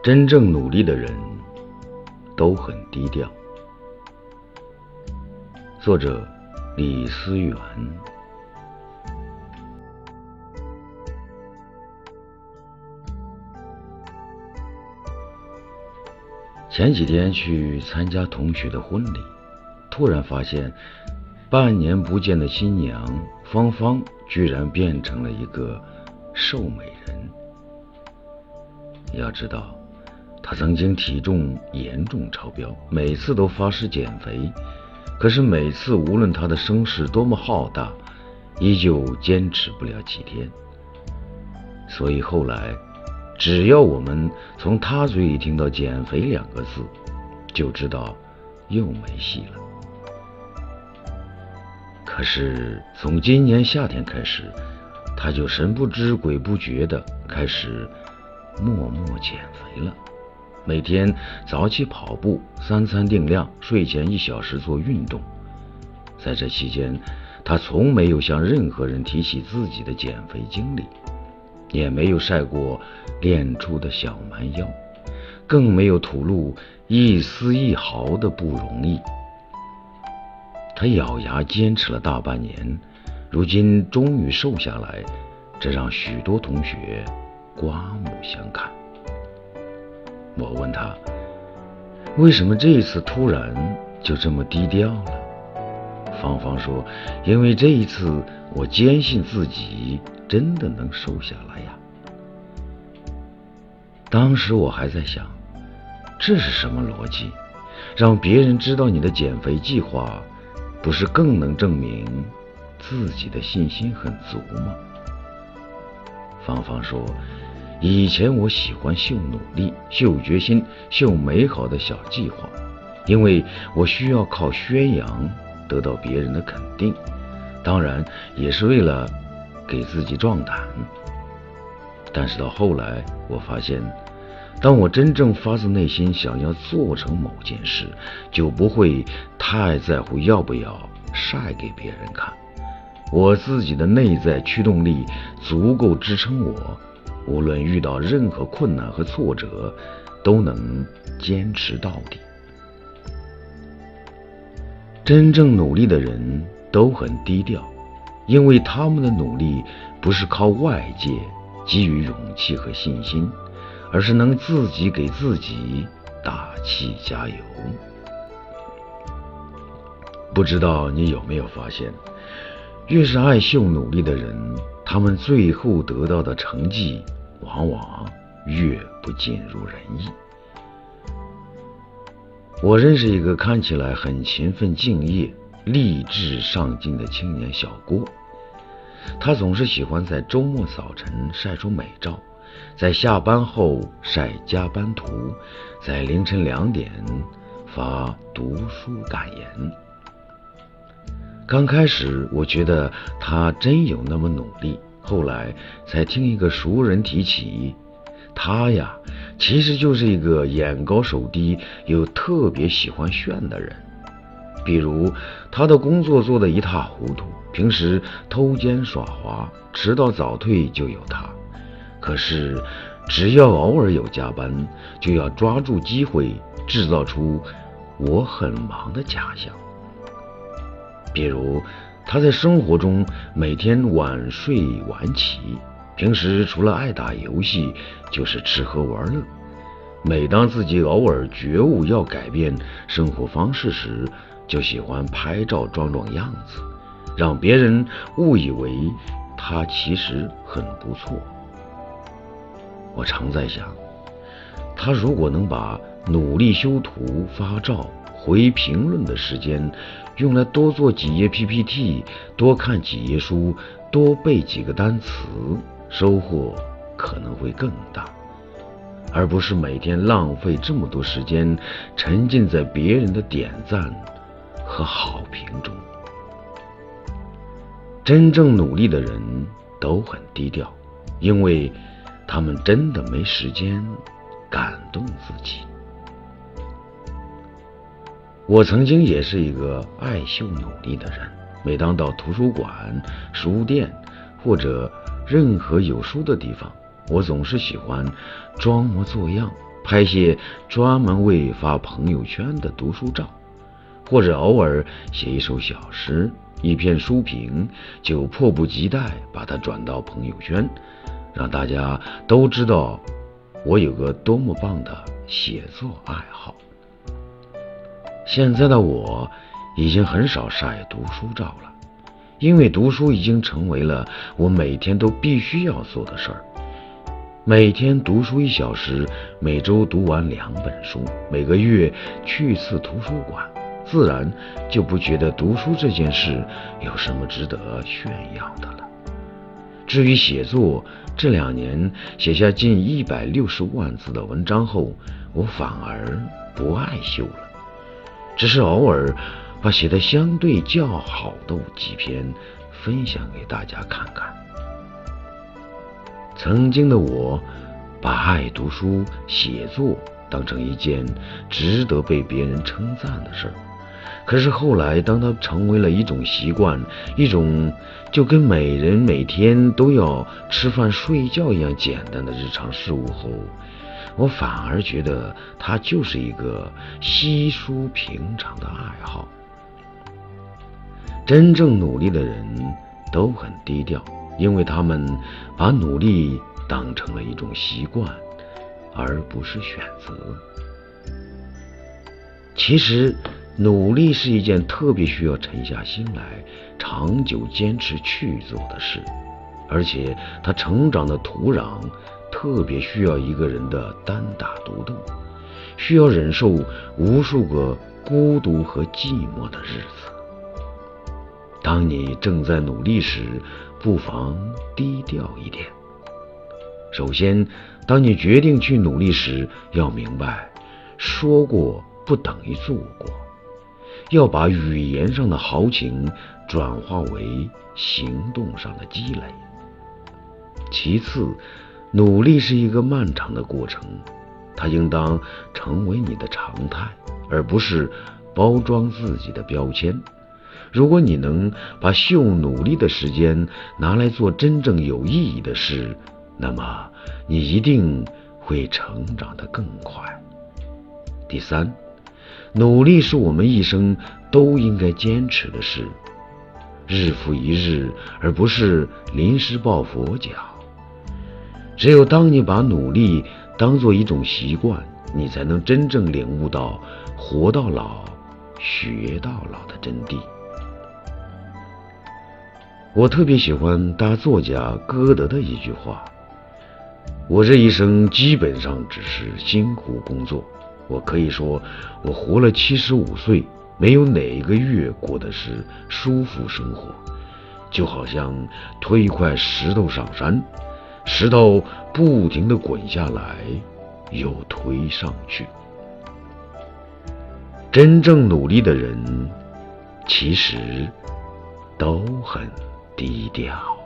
真正努力的人都很低调。作者：李思源。前几天去参加同学的婚礼，突然发现，半年不见的新娘芳芳居然变成了一个瘦美人。要知道，他曾经体重严重超标，每次都发誓减肥，可是每次无论他的声势多么浩大，依旧坚持不了几天。所以后来。只要我们从他嘴里听到“减肥”两个字，就知道又没戏了。可是从今年夏天开始，他就神不知鬼不觉的开始默默减肥了。每天早起跑步，三餐定量，睡前一小时做运动。在这期间，他从没有向任何人提起自己的减肥经历。也没有晒过练出的小蛮腰，更没有吐露一丝一毫的不容易。他咬牙坚持了大半年，如今终于瘦下来，这让许多同学刮目相看。我问他，为什么这一次突然就这么低调了？芳芳说：“因为这一次，我坚信自己。”真的能瘦下来呀？当时我还在想，这是什么逻辑？让别人知道你的减肥计划，不是更能证明自己的信心很足吗？芳芳说：“以前我喜欢秀努力、秀决心、秀美好的小计划，因为我需要靠宣扬得到别人的肯定，当然也是为了。”给自己壮胆，但是到后来，我发现，当我真正发自内心想要做成某件事，就不会太在乎要不要晒给别人看。我自己的内在驱动力足够支撑我，无论遇到任何困难和挫折，都能坚持到底。真正努力的人都很低调。因为他们的努力不是靠外界给予勇气和信心，而是能自己给自己打气加油。不知道你有没有发现，越是爱秀努力的人，他们最后得到的成绩往往越不尽如人意。我认识一个看起来很勤奋敬业。励志上进的青年小郭，他总是喜欢在周末早晨晒出美照，在下班后晒加班图，在凌晨两点发读书感言。刚开始我觉得他真有那么努力，后来才听一个熟人提起，他呀，其实就是一个眼高手低又特别喜欢炫的人。比如，他的工作做得一塌糊涂，平时偷奸耍滑、迟到早退就有他。可是，只要偶尔有加班，就要抓住机会制造出我很忙的假象。比如，他在生活中每天晚睡晚起，平时除了爱打游戏，就是吃喝玩乐。每当自己偶尔觉悟要改变生活方式时，就喜欢拍照装装样子，让别人误以为他其实很不错。我常在想，他如果能把努力修图、发照、回评论的时间，用来多做几页 PPT、多看几页书、多背几个单词，收获可能会更大，而不是每天浪费这么多时间沉浸在别人的点赞。和好评中，真正努力的人都很低调，因为他们真的没时间感动自己。我曾经也是一个爱秀努力的人，每当到图书馆、书店或者任何有书的地方，我总是喜欢装模作样。拍些专门为发朋友圈的读书照，或者偶尔写一首小诗、一篇书评，就迫不及待把它转到朋友圈，让大家都知道我有个多么棒的写作爱好。现在的我已经很少晒读书照了，因为读书已经成为了我每天都必须要做的事儿。每天读书一小时，每周读完两本书，每个月去一次图书馆，自然就不觉得读书这件事有什么值得炫耀的了。至于写作，这两年写下近一百六十万字的文章后，我反而不爱秀了，只是偶尔把写的相对较好的几篇分享给大家看看。曾经的我，把爱读书、写作当成一件值得被别人称赞的事儿。可是后来，当它成为了一种习惯，一种就跟每人每天都要吃饭睡觉一样简单的日常事物后，我反而觉得它就是一个稀疏平常的爱好。真正努力的人都很低调。因为他们把努力当成了一种习惯，而不是选择。其实，努力是一件特别需要沉下心来、长久坚持去做的事，而且它成长的土壤特别需要一个人的单打独斗，需要忍受无数个孤独和寂寞的日子。当你正在努力时，不妨低调一点。首先，当你决定去努力时，要明白，说过不等于做过，要把语言上的豪情转化为行动上的积累。其次，努力是一个漫长的过程，它应当成为你的常态，而不是包装自己的标签。如果你能把秀努力的时间拿来做真正有意义的事，那么你一定会成长得更快。第三，努力是我们一生都应该坚持的事，日复一日，而不是临时抱佛脚。只有当你把努力当做一种习惯，你才能真正领悟到“活到老，学到老”的真谛。我特别喜欢大作家歌德的一句话：“我这一生基本上只是辛苦工作。我可以说，我活了七十五岁，没有哪一个月过的是舒服生活。就好像推一块石头上山，石头不停地滚下来，又推上去。真正努力的人，其实都很。”低调。